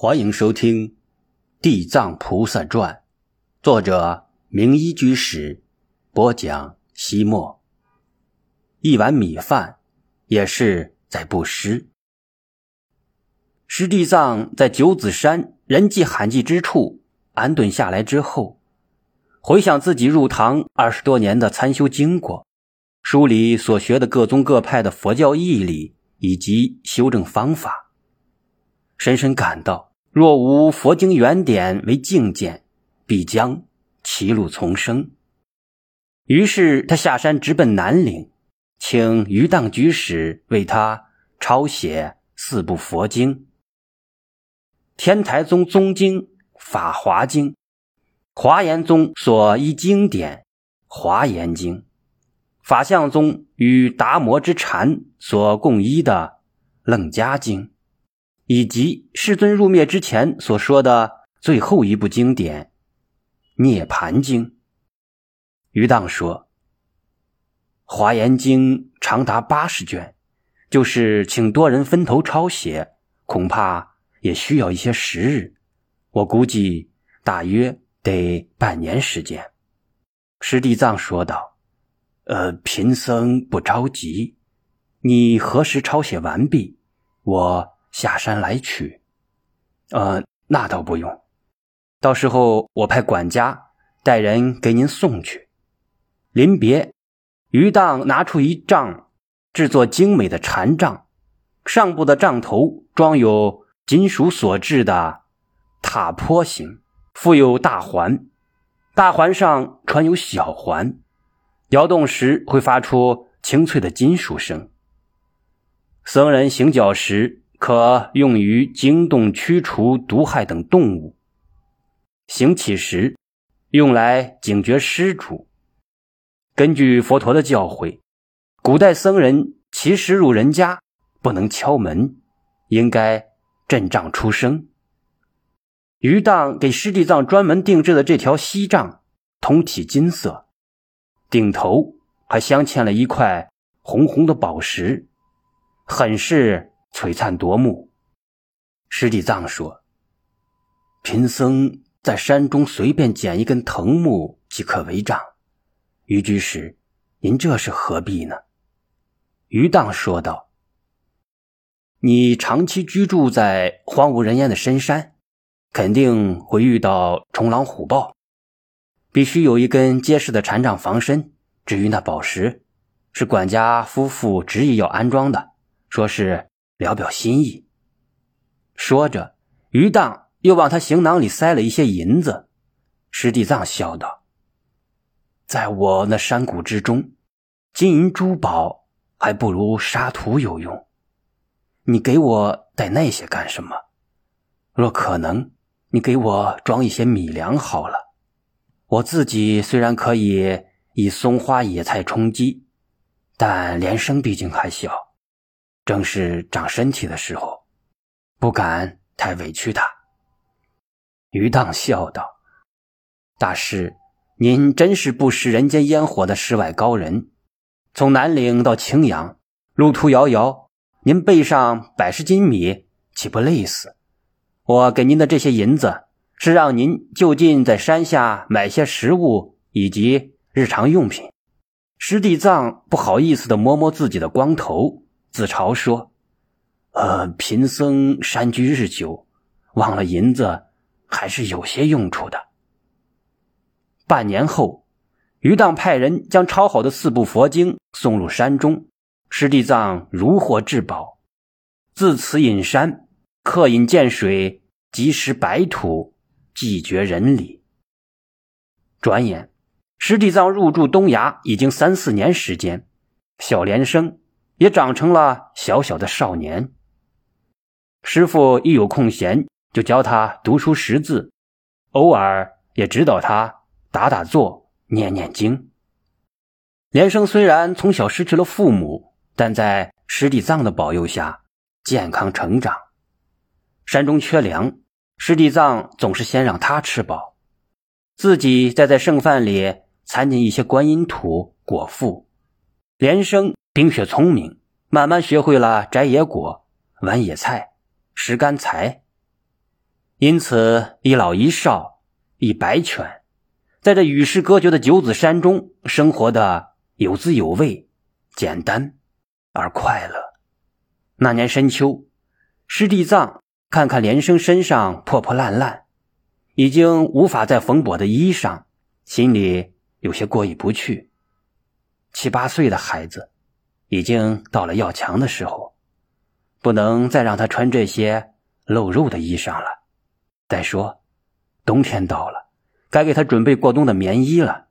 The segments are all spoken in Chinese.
欢迎收听《地藏菩萨传》，作者明一居士播讲。西莫一碗米饭也是在布施。师地藏在九子山人迹罕至之处安顿下来之后，回想自己入唐二十多年的参修经过，书里所学的各宗各派的佛教义理以及修正方法，深深感到。若无佛经原点为境鉴，必将歧路丛生。于是他下山直奔南岭，请于当居士为他抄写四部佛经：天台宗宗经《法华经》，华严宗所依经典《华严经》，法相宗与达摩之禅所共依的《楞伽经》。以及世尊入灭之前所说的最后一部经典《涅盘经》，于当说，《华严经》长达八十卷，就是请多人分头抄写，恐怕也需要一些时日。我估计大约得半年时间。师地藏说道：“呃，贫僧不着急，你何时抄写完毕？我。”下山来取，呃，那倒不用，到时候我派管家带人给您送去。临别，于当拿出一杖，制作精美的禅杖，上部的杖头装有金属所制的塔坡形，附有大环，大环上穿有小环，摇动时会发出清脆的金属声。僧人行脚时。可用于惊动、驱除毒害等动物。行乞时，用来警觉施主。根据佛陀的教诲，古代僧人其实入人家不能敲门，应该阵仗出声。于当给师地藏专门定制的这条锡杖，通体金色，顶头还镶嵌了一块红红的宝石，很是。璀璨夺目。师地藏说：“贫僧在山中随便捡一根藤木即可为杖。”于居士，您这是何必呢？于当说道：“你长期居住在荒无人烟的深山，肯定会遇到虫狼虎豹，必须有一根结实的禅杖防身。至于那宝石，是管家夫妇执意要安装的，说是。”聊表心意。说着，于当又往他行囊里塞了一些银子。师地藏笑道：“在我那山谷之中，金银珠宝还不如沙土有用。你给我带那些干什么？若可能，你给我装一些米粮好了。我自己虽然可以以松花野菜充饥，但连生毕竟还小。”正是长身体的时候，不敢太委屈他。于荡笑道：“大师，您真是不食人间烟火的世外高人。从南岭到青阳，路途遥遥，您背上百十斤米，岂不累死？我给您的这些银子，是让您就近在山下买些食物以及日常用品。”师弟藏不好意思的摸摸自己的光头。自嘲说：“呃，贫僧山居日久，忘了银子还是有些用处的。”半年后，于当派人将抄好的四部佛经送入山中，师地藏如获至宝，自此隐山，客饮涧水，积食白土，寂绝人理。转眼，师地藏入住东崖已经三四年时间，小莲生。也长成了小小的少年。师傅一有空闲，就教他读书识字，偶尔也指导他打打坐、念念经。连生虽然从小失去了父母，但在师弟藏的保佑下健康成长。山中缺粮，师弟藏总是先让他吃饱，自己再在剩饭里掺进一些观音土果腹。连生。冰雪聪明，慢慢学会了摘野果、玩野菜、拾干柴。因此一老一少一白犬，在这与世隔绝的九子山中生活的有滋有味、简单而快乐。那年深秋，师弟藏看看连生身上破破烂烂、已经无法再缝补的衣裳，心里有些过意不去。七八岁的孩子，已经到了要强的时候，不能再让他穿这些露肉的衣裳了。再说，冬天到了，该给他准备过冬的棉衣了，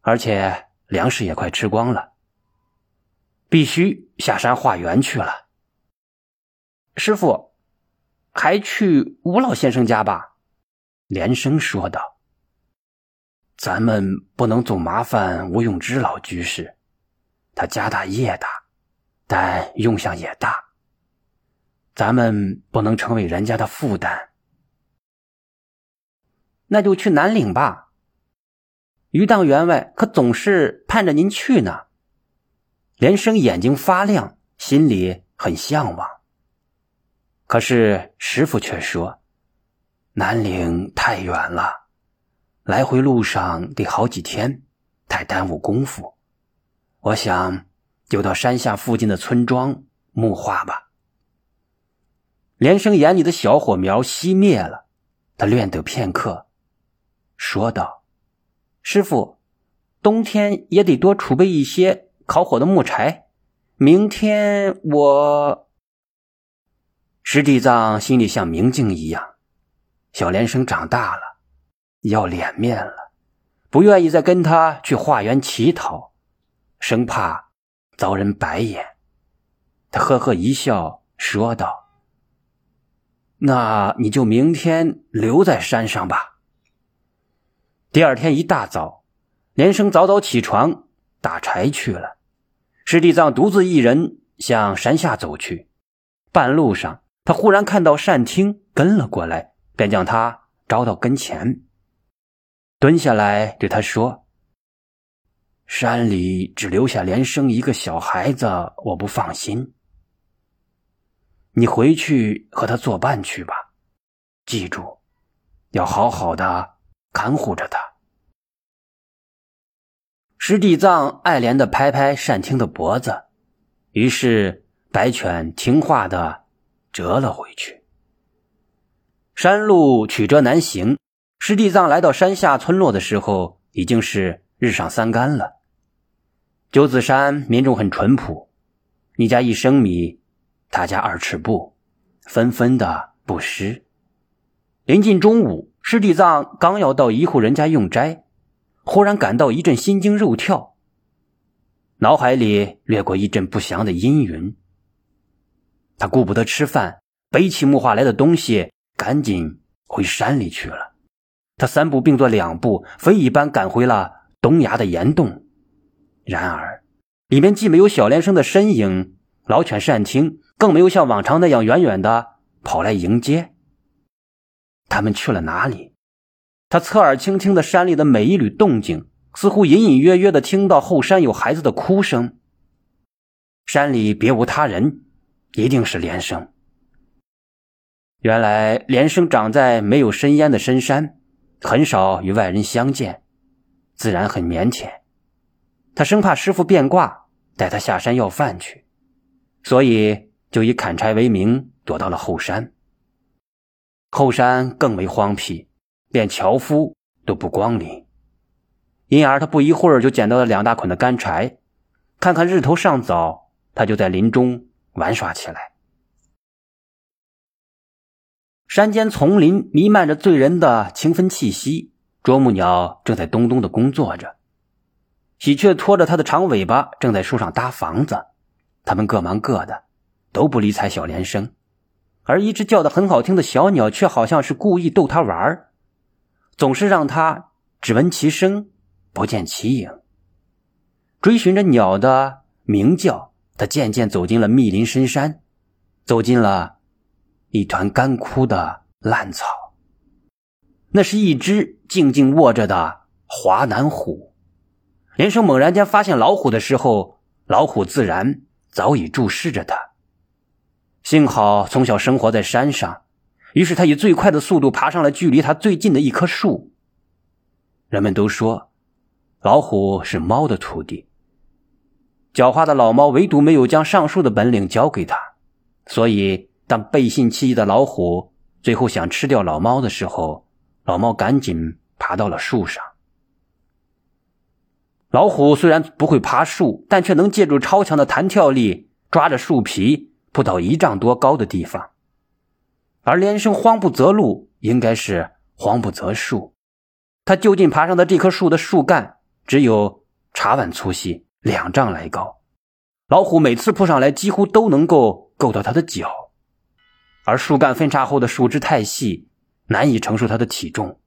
而且粮食也快吃光了，必须下山化缘去了。师傅，还去吴老先生家吧？连生说道。咱们不能总麻烦吴永之老居士，他家大业大，但用相也大。咱们不能成为人家的负担。那就去南岭吧。余当员外可总是盼着您去呢。连生眼睛发亮，心里很向往。可是师傅却说：“南岭太远了，来回路上得好几天，太耽误功夫。我想就到山下附近的村庄木化吧。”连生眼里的小火苗熄灭了，他略得片刻。说道：“师傅，冬天也得多储备一些烤火的木柴。明天我……”石地藏心里像明镜一样，小连生长大了，要脸面了，不愿意再跟他去化缘乞讨，生怕遭人白眼。他呵呵一笑，说道：“那你就明天留在山上吧。”第二天一大早，连生早早起床打柴去了。师弟藏独自一人向山下走去。半路上，他忽然看到单听跟了过来，便将他招到跟前，蹲下来对他说：“山里只留下连生一个小孩子，我不放心。你回去和他作伴去吧，记住，要好好的。”看护着他，师弟藏爱怜的拍拍单听的脖子，于是白犬听话的折了回去。山路曲折难行，师弟藏来到山下村落的时候，已经是日上三竿了。九子山民众很淳朴，你家一升米，他家二尺布，纷纷的布施。临近中午。师弟藏刚要到一户人家用斋，忽然感到一阵心惊肉跳，脑海里掠过一阵不祥的阴云。他顾不得吃饭，背起木化来的东西，赶紧回山里去了。他三步并作两步，飞一般赶回了东崖的岩洞。然而，里面既没有小莲生的身影，老犬善听，更没有像往常那样远远的跑来迎接。他们去了哪里？他侧耳倾听的山里的每一缕动静，似乎隐隐约约的听到后山有孩子的哭声。山里别无他人，一定是连生。原来连生长在没有深烟的深山，很少与外人相见，自然很腼腆。他生怕师傅变卦，带他下山要饭去，所以就以砍柴为名，躲到了后山。后山更为荒僻，连樵夫都不光临，因而他不一会儿就捡到了两大捆的干柴。看看日头尚早，他就在林中玩耍起来。山间丛林弥漫着醉人的清芬气息，啄木鸟正在咚咚的工作着，喜鹊拖着它的长尾巴正在树上搭房子。他们各忙各的，都不理睬小连生。而一只叫的很好听的小鸟，却好像是故意逗他玩，总是让他只闻其声，不见其影。追寻着鸟的鸣叫，他渐渐走进了密林深山，走进了一团干枯的烂草。那是一只静静卧着的华南虎。连生猛然间发现老虎的时候，老虎自然早已注视着他。幸好从小生活在山上，于是他以最快的速度爬上了距离他最近的一棵树。人们都说，老虎是猫的徒弟。狡猾的老猫唯独没有将上树的本领教给他，所以当背信弃义的老虎最后想吃掉老猫的时候，老猫赶紧爬到了树上。老虎虽然不会爬树，但却能借助超强的弹跳力抓着树皮扑到一丈多高的地方。而连生慌不择路，应该是慌不择树。他就近爬上的这棵树的树干只有茶碗粗细，两丈来高。老虎每次扑上来，几乎都能够够到他的脚。而树干分叉后的树枝太细，难以承受它的体重。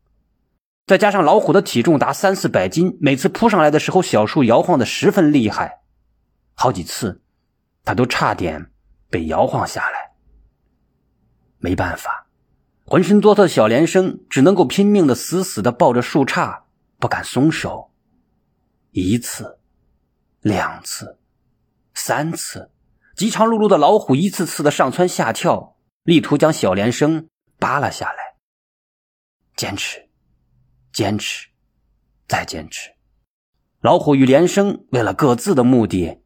再加上老虎的体重达三四百斤，每次扑上来的时候，小树摇晃的十分厉害，好几次，他都差点被摇晃下来。没办法，浑身哆嗦的小连生只能够拼命的死死的抱着树杈，不敢松手。一次，两次，三次，饥肠辘辘的老虎一次次的上蹿下跳，力图将小连生扒拉下来。坚持。坚持，再坚持。老虎与连生为了各自的目的，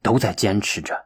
都在坚持着。